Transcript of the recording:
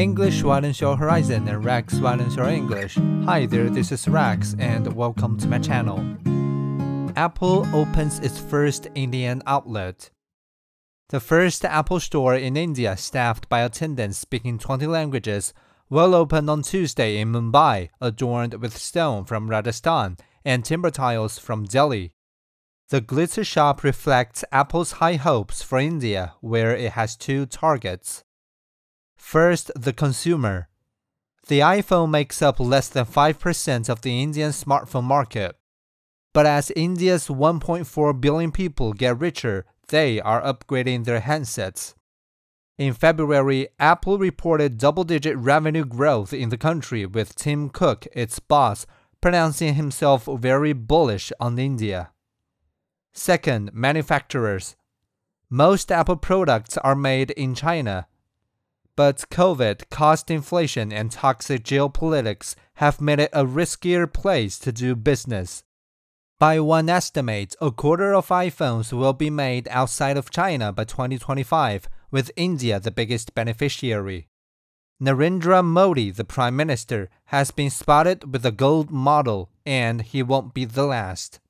English widens your horizon and Rex widens your English. Hi there, this is Rex and welcome to my channel. Apple opens its first Indian outlet. The first Apple store in India, staffed by attendants speaking 20 languages, will open on Tuesday in Mumbai, adorned with stone from Rajasthan and timber tiles from Delhi. The glitter shop reflects Apple's high hopes for India, where it has two targets. First, the consumer. The iPhone makes up less than 5% of the Indian smartphone market. But as India's 1.4 billion people get richer, they are upgrading their handsets. In February, Apple reported double digit revenue growth in the country, with Tim Cook, its boss, pronouncing himself very bullish on India. Second, manufacturers. Most Apple products are made in China, but COVID, cost inflation, and toxic geopolitics have made it a riskier place to do business. By one estimate, a quarter of iPhones will be made outside of China by 2025, with India the biggest beneficiary. Narendra Modi, the Prime Minister, has been spotted with a gold model, and he won't be the last.